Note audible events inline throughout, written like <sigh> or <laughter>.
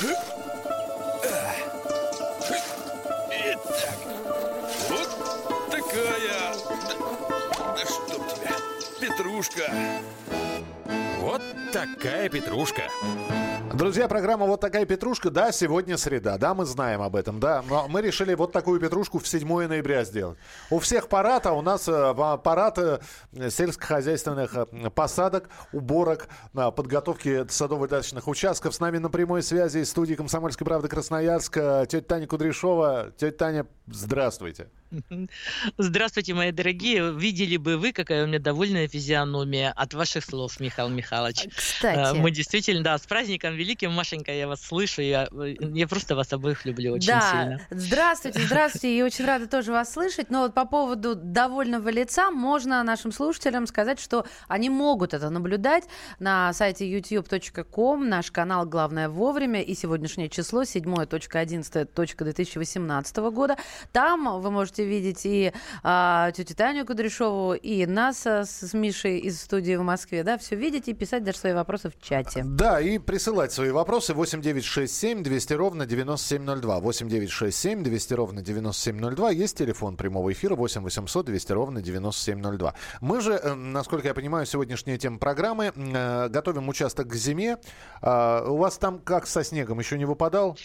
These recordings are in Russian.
Итак, вот такая... Да, да чтоб тебя, петрушка. Вот такая петрушка. Друзья, программа «Вот такая петрушка». Да, сегодня среда. Да, мы знаем об этом. Да, но мы решили вот такую петрушку в 7 ноября сделать. У всех парад, а у нас э, парад э, сельскохозяйственных э, посадок, уборок, подготовки садово-дачных участков. С нами на прямой связи из студии «Комсомольской правды» Красноярск тетя Таня Кудряшова. Тетя Таня, здравствуйте. Здравствуйте, мои дорогие. Видели бы вы, какая у меня довольная физиономия от ваших слов, Михаил Михайлович. Кстати. Мы действительно, да, с праздником великим, Машенька, я вас слышу, я, я просто вас обоих люблю очень да. сильно. Здравствуйте, здравствуйте, и очень рада тоже вас слышать. Но вот по поводу довольного лица можно нашим слушателям сказать, что они могут это наблюдать на сайте youtube.com, наш канал «Главное вовремя» и сегодняшнее число 7.11.2018 года. Там вы можете видеть и а, тетю Таню Кудряшову, и нас а, с, с Мишей из студии в Москве, да, все видеть и писать даже свои вопросы в чате. Да, и присылать свои вопросы 8967 200 ровно 9702. 8967 200 ровно 9702. Есть телефон прямого эфира 8 800 200 ровно 9702. Мы же, э, насколько я понимаю, сегодняшняя тема программы, э, готовим участок к зиме. А, у вас там как со снегом? Еще не выпадал?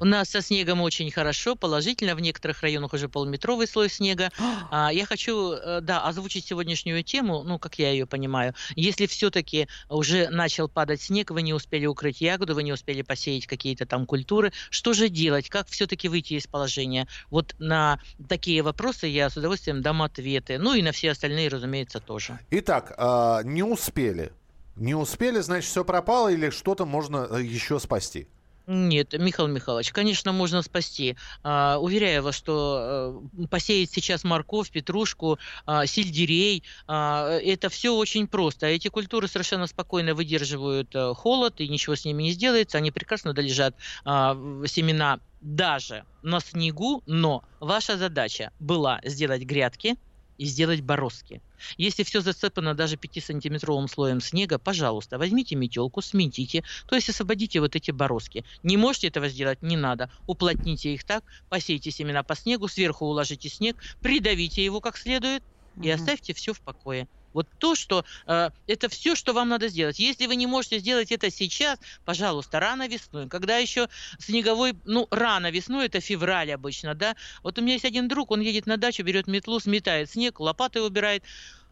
У нас со снегом очень хорошо, положительно. В некоторых районах уже полметровый слой снега. <gasps> А, я хочу, э, да, озвучить сегодняшнюю тему, ну, как я ее понимаю. Если все-таки уже начал падать снег, вы не успели укрыть ягоду, вы не успели посеять какие-то там культуры. Что же делать? Как все-таки выйти из положения? Вот на такие вопросы я с удовольствием дам ответы. Ну и на все остальные, разумеется, тоже. Итак, а, не успели. Не успели, значит, все пропало или что-то можно э, еще спасти? Нет, Михаил Михайлович, конечно, можно спасти. А, уверяю вас, что а, посеять сейчас морковь, петрушку, а, сельдерей, а, это все очень просто. Эти культуры совершенно спокойно выдерживают а, холод, и ничего с ними не сделается. Они прекрасно долежат семена даже на снегу, но ваша задача была сделать грядки, и сделать бороздки. Если все засыпано даже 5-сантиметровым слоем снега, пожалуйста, возьмите метелку, сметите, то есть освободите вот эти бороздки. Не можете этого сделать, не надо. Уплотните их так, посейте семена по снегу, сверху уложите снег, придавите его как следует и оставьте все в покое. Вот то, что э, это все, что вам надо сделать. Если вы не можете сделать это сейчас, пожалуйста, рано весной, когда еще снеговой, ну, рано весной, это февраль обычно, да. Вот у меня есть один друг, он едет на дачу, берет метлу, сметает снег, лопатой убирает,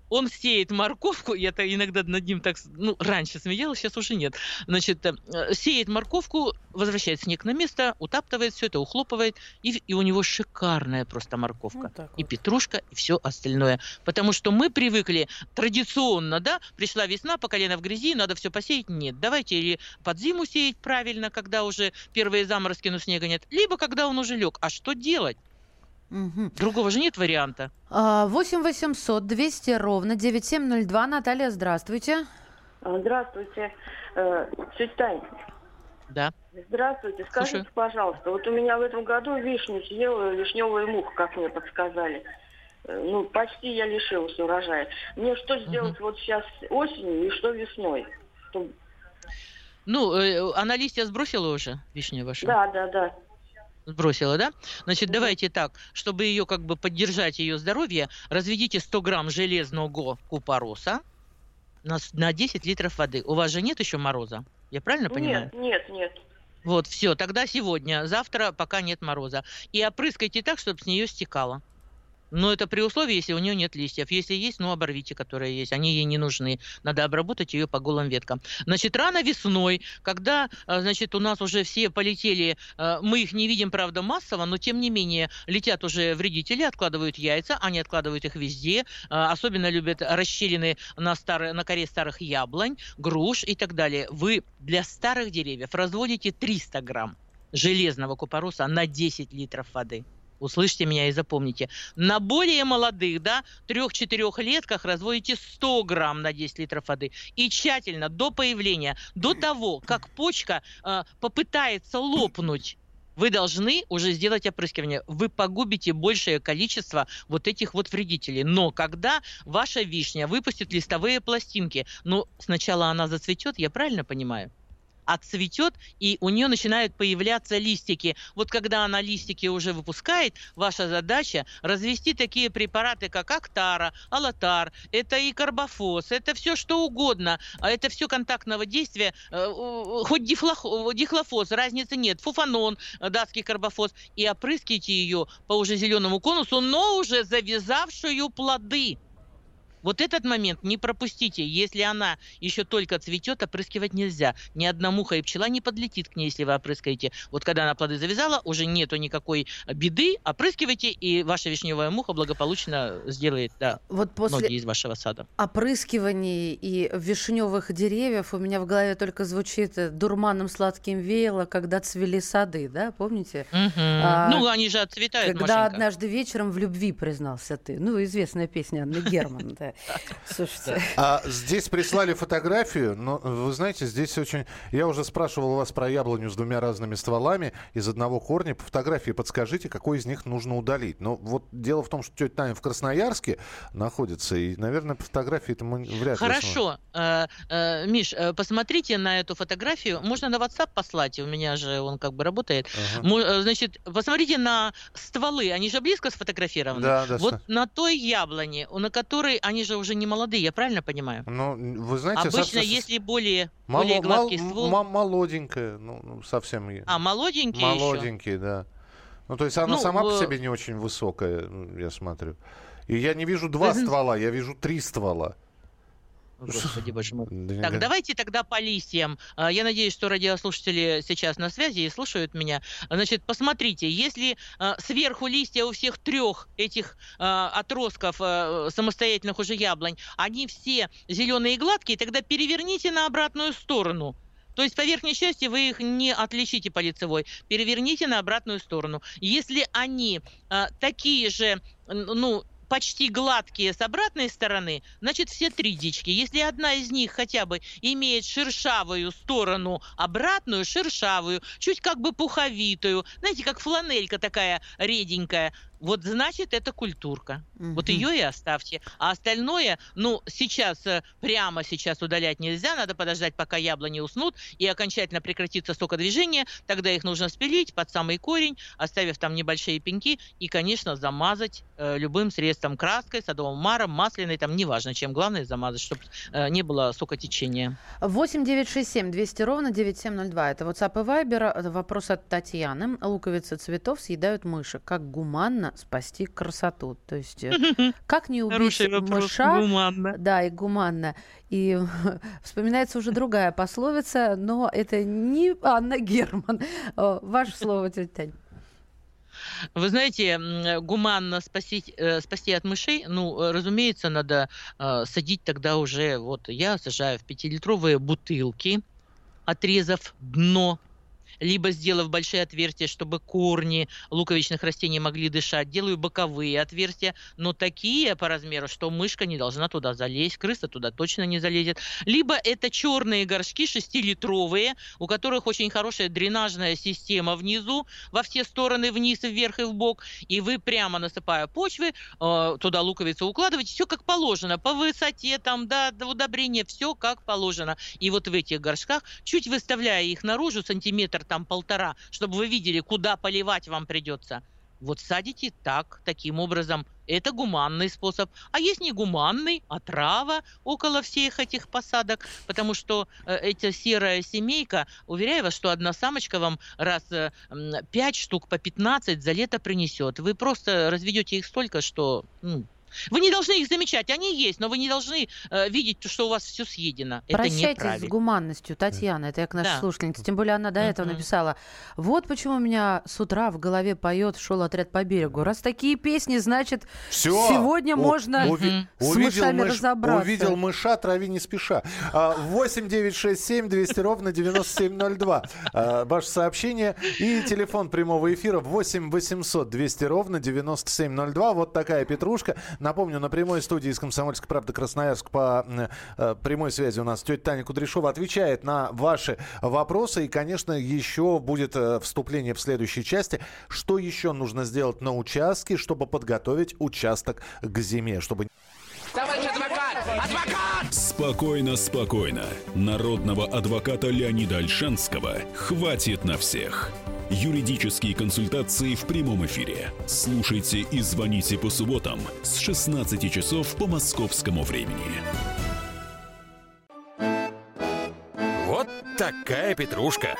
он сеет морковку, я-то иногда над ним так, ну, раньше смеялась, сейчас уже нет. Значит, э, сеет морковку, возвращает снег на место, утаптывает все это, ухлопывает, и, и у него шикарная просто морковка. Вот и петрушка, и все остальное. Потому что мы привыкли традиционно, да, пришла весна, по колено в грязи, надо все посеять. Нет, давайте или под зиму сеять правильно, когда уже первые заморозки, но снега нет, либо когда он уже лег. А что делать? Угу. Другого же нет варианта. 8 800 200 ровно 9702. Наталья, здравствуйте. А, здравствуйте. Э, тетя Тань. Да. Здравствуйте. Скажите, Слушаю. пожалуйста, вот у меня в этом году вишню съела вишневая муха, как мне подсказали. Э, ну, почти я лишилась урожая. Мне что сделать угу. вот сейчас осенью и что весной? Чтобы... Ну, э, она листья сбросила уже, вишня ваша? Да, да, да сбросила, да? Значит, давайте так, чтобы ее как бы поддержать ее здоровье, разведите 100 грамм железного купороса на, на 10 литров воды. У вас же нет еще мороза? Я правильно понимаю? Нет, нет, нет. Вот, все, тогда сегодня, завтра, пока нет мороза. И опрыскайте так, чтобы с нее стекало. Но это при условии, если у нее нет листьев. Если есть, ну оборвите, которые есть. Они ей не нужны. Надо обработать ее по голым веткам. Значит, рано весной, когда, а, значит, у нас уже все полетели, а, мы их не видим, правда, массово, но тем не менее летят уже вредители, откладывают яйца, они откладывают их везде. А, особенно любят расщелины на, старые, на коре старых яблонь, груш и так далее. Вы для старых деревьев разводите 300 грамм железного купороса на 10 литров воды. Услышьте меня и запомните. На более молодых, да, трех-четырех летках разводите 100 грамм на 10 литров воды. И тщательно до появления, до того, как почка э, попытается лопнуть, вы должны уже сделать опрыскивание. Вы погубите большее количество вот этих вот вредителей. Но когда ваша вишня выпустит листовые пластинки, ну, сначала она зацветет, я правильно понимаю? Отцветет, и у нее начинают появляться листики. Вот когда она листики уже выпускает, ваша задача развести такие препараты, как Актара, Алатар, это и карбофос, это все что угодно, а это все контактного действия, э, хоть дихлофос, разницы нет, фуфанон, э, датский карбофос, и опрыскивайте ее по уже зеленому конусу, но уже завязавшую плоды. Вот этот момент не пропустите. Если она еще только цветет, опрыскивать нельзя. Ни одна муха и пчела не подлетит к ней, если вы опрыскаете. Вот когда она плоды завязала, уже нету никакой беды, опрыскивайте, и ваша вишневая муха благополучно сделает да, вот после ноги из вашего сада. опрыскиваний и вишневых деревьев у меня в голове только звучит дурманом сладким веяло, когда цвели сады, да, помните? Угу. А, ну, они же отцветают, Когда Машенька. однажды вечером в любви признался ты. Ну, известная песня Анны Герман, да. Слушайте. А здесь прислали фотографию, но вы знаете, здесь очень... Я уже спрашивал вас про яблоню с двумя разными стволами из одного корня. По фотографии подскажите, какой из них нужно удалить. Но вот дело в том, что тетя Таня в Красноярске находится, и, наверное, по фотографии это мы вряд ли... Хорошо. Э, э, Миш, э, посмотрите на эту фотографию. Можно на WhatsApp послать, у меня же он как бы работает. Ага. Значит, посмотрите на стволы, они же близко сфотографированы. Да, да. Вот на той яблоне, на которой они они же уже не молодые, я правильно понимаю? Ну, вы знаете... Обычно, со... если более, мало, более гладкий мал, ствол... молоденькая, ну, ну, совсем... А, молоденький Молоденький, еще? да. Ну, то есть она ну, сама в... по себе не очень высокая, ну, я смотрю. И я не вижу два <laughs> ствола, я вижу три ствола. Господи, боже мой. Так, давайте тогда по листьям. А, я надеюсь, что радиослушатели сейчас на связи и слушают меня. Значит, посмотрите, если а, сверху листья у всех трех этих а, отростков самостоятельных уже яблонь, они все зеленые и гладкие, тогда переверните на обратную сторону. То есть по верхней части вы их не отличите по лицевой. Переверните на обратную сторону. Если они такие же, ну, почти гладкие с обратной стороны, значит все три дички. Если одна из них хотя бы имеет шершавую сторону обратную, шершавую, чуть как бы пуховитую, знаете, как фланелька такая реденькая, вот значит это культурка. Угу. Вот ее и оставьте. А остальное, ну, сейчас, э, прямо сейчас удалять нельзя, надо подождать, пока яблони уснут и окончательно прекратится сокодвижение, тогда их нужно спилить под самый корень, оставив там небольшие пеньки и, конечно, замазать э, любым средством, краской, садовым маром, масляной, там неважно чем, главное замазать, чтобы э, не было сокотечения. 8 9 6 7 200 ровно 9702. Это WhatsApp и Viber. Вопрос от Татьяны. Луковицы цветов съедают мыши. Как гуманно гуманно спасти красоту. То есть э, <laughs> как не убить мыша? Гуманно. Да, и гуманно. И <laughs> вспоминается уже другая пословица, но это не Анна Герман. Ваше слово, <laughs> тетя Тань. Вы знаете, гуманно спасти, э, спасти от мышей, ну, разумеется, надо э, садить тогда уже, вот я сажаю в пятилитровые бутылки, отрезав дно либо сделав большие отверстия, чтобы корни луковичных растений могли дышать, делаю боковые отверстия, но такие по размеру, что мышка не должна туда залезть, крыса туда точно не залезет. Либо это черные горшки 6-литровые, у которых очень хорошая дренажная система внизу, во все стороны, вниз, вверх и в бок, и вы прямо насыпая почвы, э, туда луковицу укладываете, все как положено, по высоте, там, да, до удобрения, все как положено. И вот в этих горшках, чуть выставляя их наружу, сантиметр там полтора, чтобы вы видели, куда поливать вам придется. Вот садите так, таким образом. Это гуманный способ. А есть негуманный, отрава около всех этих посадок, потому что э, эта серая семейка, уверяю вас, что одна самочка вам раз э, 5 штук по 15 за лето принесет. Вы просто разведете их столько, что ну, вы не должны их замечать, они есть, но вы не должны э, видеть, что у вас все съедено. Прощайтесь это с гуманностью, Татьяна, это я к нашей да. слушательнице. Тем более она до этого mm-hmm. написала. Вот почему у меня с утра в голове поет «Шел отряд по берегу». Раз такие песни, значит, Всё. сегодня у- можно уви- с увидел мышами мыш, разобраться. Увидел мыша, трави не спеша. 8 9 6 7 200 ровно 9702. А, ваше сообщение и телефон прямого эфира 8 800 200 ровно 9702. Вот такая петрушка. Напомню, на прямой студии из «Комсомольской правды» Красноярск по э, прямой связи у нас тетя Таня Кудряшова отвечает на ваши вопросы. И, конечно, еще будет э, вступление в следующей части. Что еще нужно сделать на участке, чтобы подготовить участок к зиме? Чтобы... Товарищ адвокат! Спокойно, спокойно. Народного адвоката Леонида Альшанского хватит на всех. Юридические консультации в прямом эфире. Слушайте и звоните по субботам с 16 часов по московскому времени. Вот такая петрушка.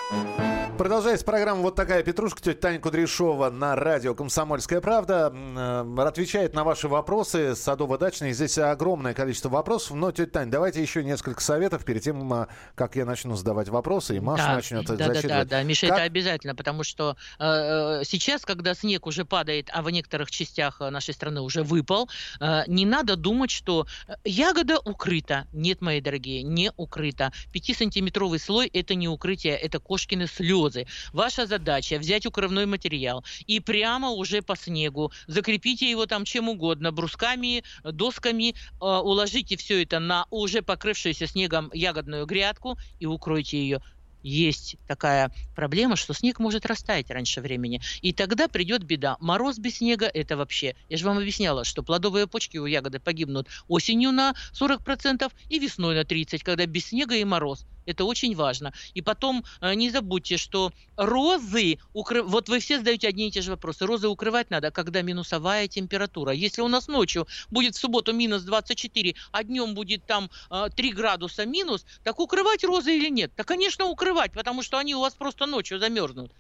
Продолжается программа «Вот такая петрушка». Тетя Таня Кудряшова на радио «Комсомольская правда» э, отвечает на ваши вопросы. Садово-дачный. Здесь огромное количество вопросов. Но, тетя Таня, давайте еще несколько советов перед тем, э, как я начну задавать вопросы, и Маша да, начнет да, зачитывать. Да, да, да, Миша, как... это обязательно, потому что э, сейчас, когда снег уже падает, а в некоторых частях нашей страны уже выпал, э, не надо думать, что ягода укрыта. Нет, мои дорогие, не укрыта. Пятисантиметровый слой – это не укрытие, это кошкины слезы слезы. Ваша задача взять укрывной материал и прямо уже по снегу закрепите его там чем угодно, брусками, досками, э, уложите все это на уже покрывшуюся снегом ягодную грядку и укройте ее есть такая проблема, что снег может растаять раньше времени. И тогда придет беда. Мороз без снега – это вообще... Я же вам объясняла, что плодовые почки у ягоды погибнут осенью на 40% и весной на 30%, когда без снега и мороз. Это очень важно. И потом э, не забудьте, что розы, укры... вот вы все задаете одни и те же вопросы. Розы укрывать надо, когда минусовая температура. Если у нас ночью будет в субботу минус 24, а днем будет там 3 э, градуса минус, так укрывать розы или нет? Да, конечно, укрывать, потому что они у вас просто ночью замерзнут.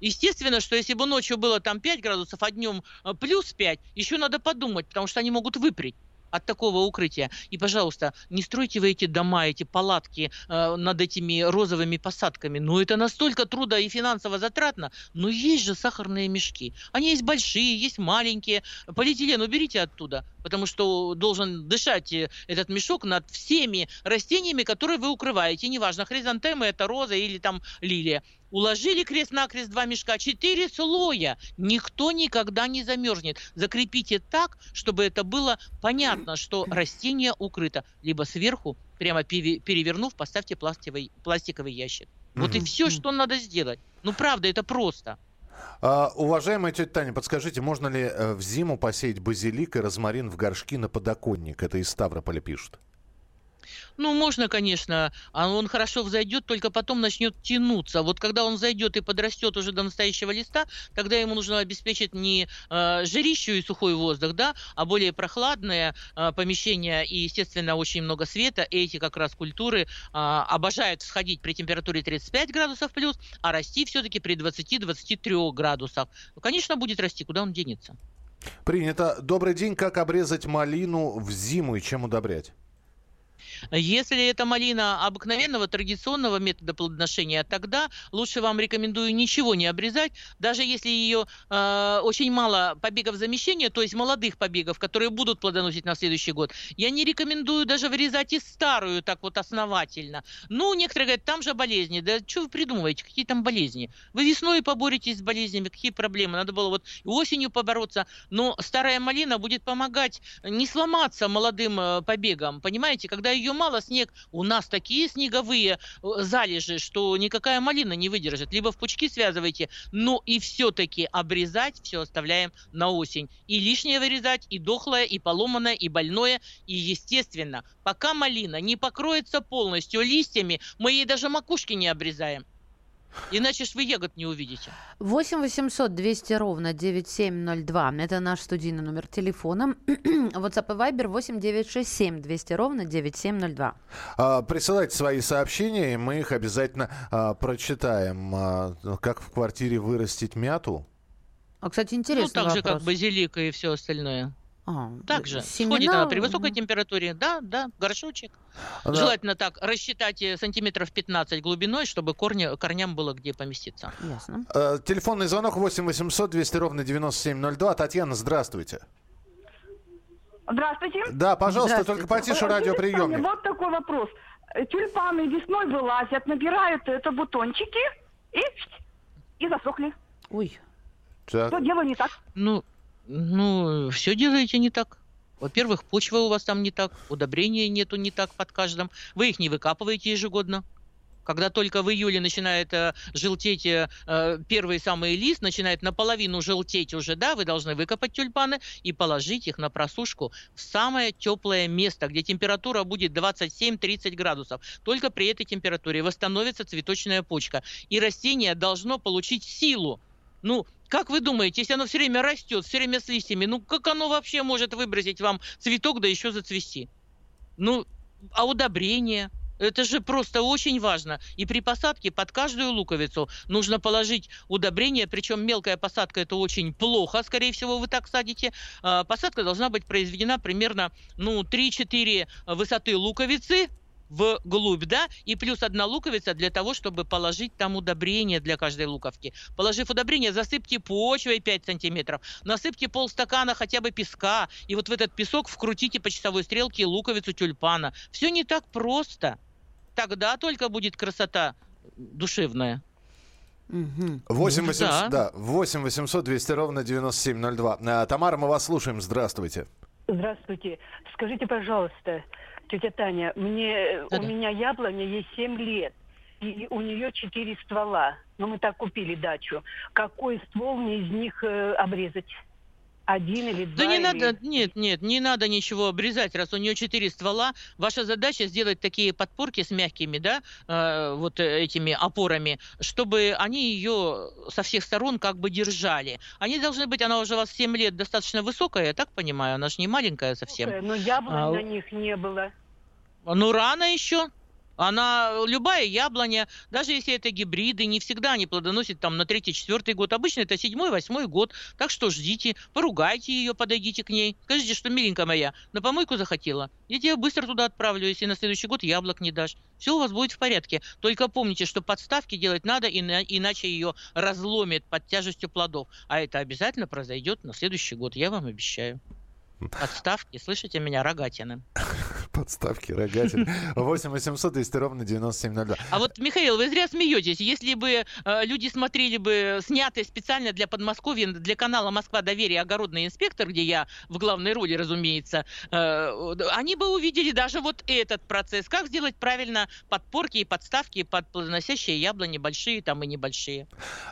Естественно, что если бы ночью было там 5 градусов, а днем э, плюс 5, еще надо подумать, потому что они могут выпрять от такого укрытия. И, пожалуйста, не стройте вы эти дома, эти палатки э, над этими розовыми посадками. Ну, это настолько трудо и финансово затратно. Но есть же сахарные мешки. Они есть большие, есть маленькие. Полиэтилен уберите оттуда, потому что должен дышать э, этот мешок над всеми растениями, которые вы укрываете. Неважно, хризантемы это роза или там лилия. Уложили крест-накрест два мешка, четыре слоя. Никто никогда не замерзнет. Закрепите так, чтобы это было понятно, что растение укрыто. Либо сверху, прямо перевернув, поставьте пластиковый, пластиковый ящик. Вот и все, что надо сделать. Ну, правда, это просто. А, уважаемая тетя Таня, подскажите, можно ли э, в зиму посеять базилик и розмарин в горшки на подоконник? Это из Ставрополя пишут. Ну, можно, конечно, а он хорошо взойдет, только потом начнет тянуться. Вот когда он зайдет и подрастет уже до настоящего листа, тогда ему нужно обеспечить не э, жарищу и сухой воздух, да, а более прохладное э, помещение и, естественно, очень много света. Эти как раз культуры э, обожают всходить при температуре 35 градусов плюс, а расти все-таки при 20-23 градусах. Ну, конечно, будет расти, куда он денется. Принято. Добрый день. Как обрезать малину в зиму и чем удобрять? Если это малина обыкновенного традиционного метода плодоношения, тогда лучше вам рекомендую ничего не обрезать, даже если ее э, очень мало побегов замещения, то есть молодых побегов, которые будут плодоносить на следующий год. Я не рекомендую даже вырезать и старую так вот основательно. Ну, некоторые говорят, там же болезни. Да что вы придумываете, какие там болезни? Вы весной поборетесь с болезнями, какие проблемы? Надо было вот осенью побороться. Но старая малина будет помогать не сломаться молодым э, побегам. Понимаете, когда ее мало, снег. У нас такие снеговые э, залежи, что никакая малина не выдержит. Либо в пучки связывайте, но и все-таки обрезать все оставляем на осень. И лишнее вырезать, и дохлое, и поломанное, и больное. И, естественно, пока малина не покроется полностью листьями, мы ей даже макушки не обрезаем. Иначе ж вы ягод не увидите. 8 800 200 ровно 9702. Это наш студийный номер телефона. <clears throat> WhatsApp и Viber 8 967 200 ровно 9702. А, присылайте свои сообщения, и мы их обязательно а, прочитаем. А, как в квартире вырастить мяту? А, кстати, интересно. Ну, так же, как базилика и все остальное. А, Также семена... сходит она при высокой температуре, да, да, горшочек. Да. Желательно так рассчитать э, сантиметров 15 глубиной, чтобы корни, корням было где поместиться. Ясно. Э, телефонный звонок 8 800 200 ровно 9702. Татьяна, здравствуйте. Здравствуйте. Да, пожалуйста, только потише радиоприемник. Вот такой вопрос. Э, тюльпаны весной вылазят, набирают это бутончики и, и засохли. Ой. Так. Что делаю не так? Ну, ну, все делаете не так. Во-первых, почва у вас там не так, удобрения нету не так под каждым. Вы их не выкапываете ежегодно. когда только в июле начинает э, желтеть э, э, первый самый лист, начинает наполовину желтеть уже, да, вы должны выкопать тюльпаны и положить их на просушку в самое теплое место, где температура будет 27-30 градусов. Только при этой температуре восстановится цветочная почка, и растение должно получить силу. Ну, как вы думаете, если оно все время растет, все время с листьями, ну как оно вообще может выбросить вам цветок, да еще зацвести? Ну, а удобрение? Это же просто очень важно. И при посадке под каждую луковицу нужно положить удобрение, причем мелкая посадка это очень плохо, скорее всего, вы так садите. А, посадка должна быть произведена примерно ну, 3-4 высоты луковицы, в глубь, да, и плюс одна луковица для того, чтобы положить там удобрение для каждой луковки. Положив удобрение, засыпьте почвой 5 сантиметров, насыпьте полстакана хотя бы песка, и вот в этот песок вкрутите по часовой стрелке луковицу тюльпана. Все не так просто тогда только будет красота душевная. 8 800, да. да, 8 800 200 ровно 9702. А, Тамара, мы вас слушаем. Здравствуйте. Здравствуйте. Скажите, пожалуйста, тетя Таня, мне, да -да. у меня яблоня ей 7 лет, и у нее 4 ствола. Но ну, мы так купили дачу. Какой ствол мне из них э, обрезать? один или два. Да не или... надо, нет, нет, не надо ничего обрезать, раз у нее четыре ствола. Ваша задача сделать такие подпорки с мягкими, да, э, вот этими опорами, чтобы они ее со всех сторон как бы держали. Они должны быть, она уже у вас 7 лет достаточно высокая, я так понимаю, она же не маленькая совсем. Но яблок а, на них не было. Ну, рано еще. Она, любая яблоня, даже если это гибриды, не всегда они плодоносят там на третий, четвертый год. Обычно это седьмой, восьмой год. Так что ждите, поругайте ее, подойдите к ней. Скажите, что, миленькая моя, на помойку захотела. Я тебя быстро туда отправлю, если на следующий год яблок не дашь. Все у вас будет в порядке. Только помните, что подставки делать надо, иначе ее разломит под тяжестью плодов. А это обязательно произойдет на следующий год, я вам обещаю. Подставки, слышите меня, рогатины. <laughs> Подставки, рогатины. 8 800 200 ровно 9702. А вот, Михаил, вы зря смеетесь. Если бы э, люди смотрели бы снятые специально для Подмосковья, для канала «Москва. Доверие. Огородный инспектор», где я в главной роли, разумеется, э, они бы увидели даже вот этот процесс. Как сделать правильно подпорки и подставки под плодоносящие яблони, большие там и небольшие.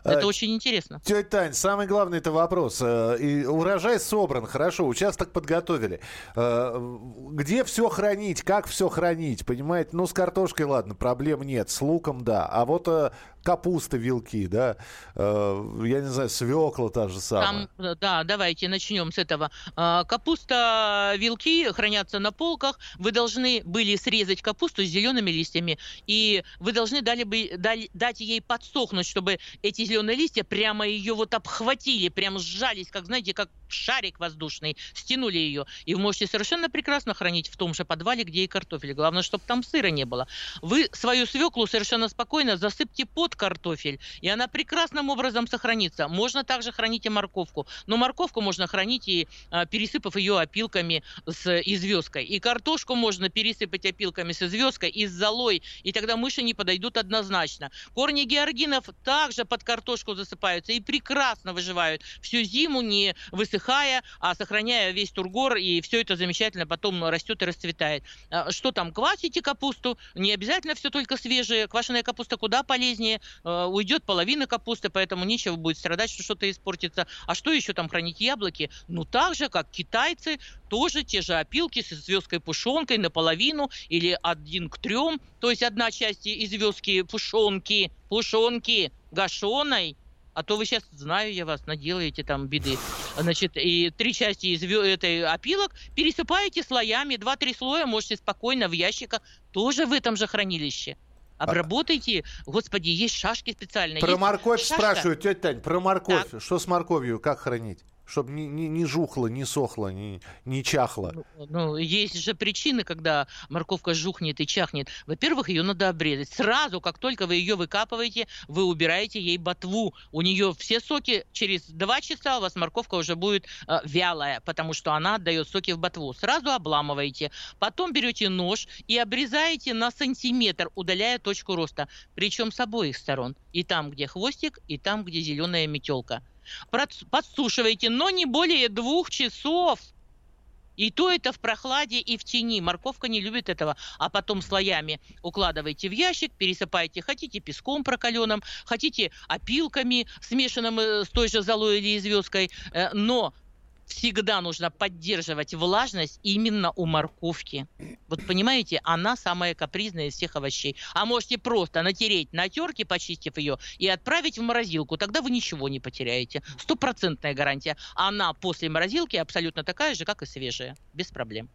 Это а, очень интересно. Тетя Тань, самый главный это вопрос. Э, и урожай собран, хорошо, участок подготовили. Э, где все хранить, как все хранить, понимаете? Ну, с картошкой, ладно, проблем нет, с луком, да. А вот э, капуста, вилки, да, э, я не знаю, свекла та же самая. Там, да, давайте начнем с этого. Капуста, вилки хранятся на полках. Вы должны были срезать капусту с зелеными листьями, и вы должны дали бы, дали, дать ей подсохнуть, чтобы эти зеленые листья прямо ее вот обхватили, прям сжались, как, знаете, как шарик воздушный, стянули ее. И вы можете совершенно прекрасно хранить в том же подвале, где и картофель. Главное, чтобы там сыра не было. Вы свою свеклу совершенно спокойно засыпьте под картофель, и она прекрасным образом сохранится. Можно также хранить и морковку, но морковку можно хранить и а, пересыпав ее опилками с известкой. И картошку можно пересыпать опилками с известкой и с золой, и тогда мыши не подойдут однозначно. Корни георгинов также под картошку засыпаются и прекрасно выживают всю зиму, не высыхая, а сохраняя весь тургор, и все это замечательно потом растет и расцветает. А, что там, квасите капусту, не обязательно все только свежее, квашеная капуста куда полезнее, Э, уйдет половина капусты, поэтому нечего будет страдать, что что-то испортится. А что еще там хранить яблоки? Ну, так же, как китайцы, тоже те же опилки с звездкой пушонкой наполовину или один к трем, то есть одна часть из звездки пушонки, пушонки гашеной, а то вы сейчас, знаю я вас, наделаете там беды. Значит, и три части из этой опилок пересыпаете слоями, два-три слоя можете спокойно в ящиках, тоже в этом же хранилище. Обработайте, господи, есть шашки специальные. Про есть морковь шашка. спрашивают, тетя Тань, про морковь. Так. Что с морковью, как хранить? Чтобы не, не, не жухло, не сохло, не, не чахло. Ну, ну, есть же причины, когда морковка жухнет и чахнет. Во-первых, ее надо обрезать. Сразу, как только вы ее выкапываете, вы убираете ей ботву. У нее все соки, через два часа у вас морковка уже будет э, вялая, потому что она отдает соки в ботву. Сразу обламываете. Потом берете нож и обрезаете на сантиметр, удаляя точку роста. Причем с обоих сторон. И там, где хвостик, и там, где зеленая метелка подсушиваете, но не более двух часов. И то это в прохладе и в тени. Морковка не любит этого. А потом слоями укладываете в ящик, пересыпаете, хотите песком прокаленным, хотите опилками, смешанным э, с той же золой или звездкой. Э, но всегда нужно поддерживать влажность именно у морковки. Вот понимаете, она самая капризная из всех овощей. А можете просто натереть на терке, почистив ее, и отправить в морозилку. Тогда вы ничего не потеряете. Стопроцентная гарантия. Она после морозилки абсолютно такая же, как и свежая. Без проблем.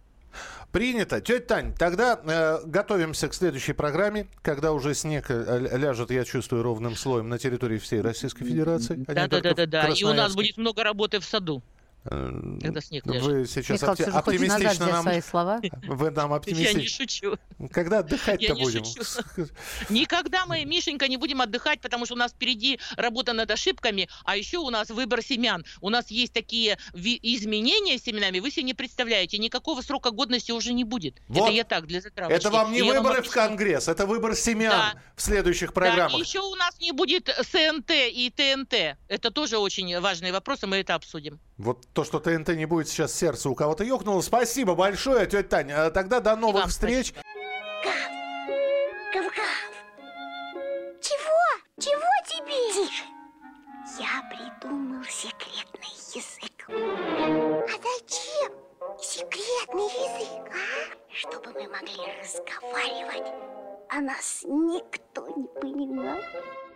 Принято. Тетя Тань, тогда э, готовимся к следующей программе, когда уже снег э, ляжет, я чувствую, ровным слоем на территории всей Российской Федерации. А Да-да-да. И у нас будет много работы в саду. Когда снег лежит. Вы сейчас Михаил, опти- оптимистично нам... свои слова? <laughs> Вы нам оптимистично... <laughs> Я не шучу. Когда отдыхать-то будем? <laughs> Никогда мы, Мишенька, не будем отдыхать, потому что у нас впереди работа над ошибками, а еще у нас выбор семян. У нас есть такие изменения с семенами, вы себе не представляете. Никакого срока годности уже не будет. Вот. Это я так, для затравочки. Это вам не и выборы вам в Конгресс, это выбор семян да. в следующих программах. Да, еще у нас не будет СНТ и ТНТ. Это тоже очень важные вопросы, мы это обсудим. Вот то, что ТНТ не будет сейчас сердце у кого-то ёкнуло. Спасибо большое, тетя Таня. А тогда до новых встреч. Гав, Чего? Чего тебе? Тише. Я придумал секретный язык. А зачем секретный язык, а? Чтобы мы могли разговаривать, а нас никто не понимал.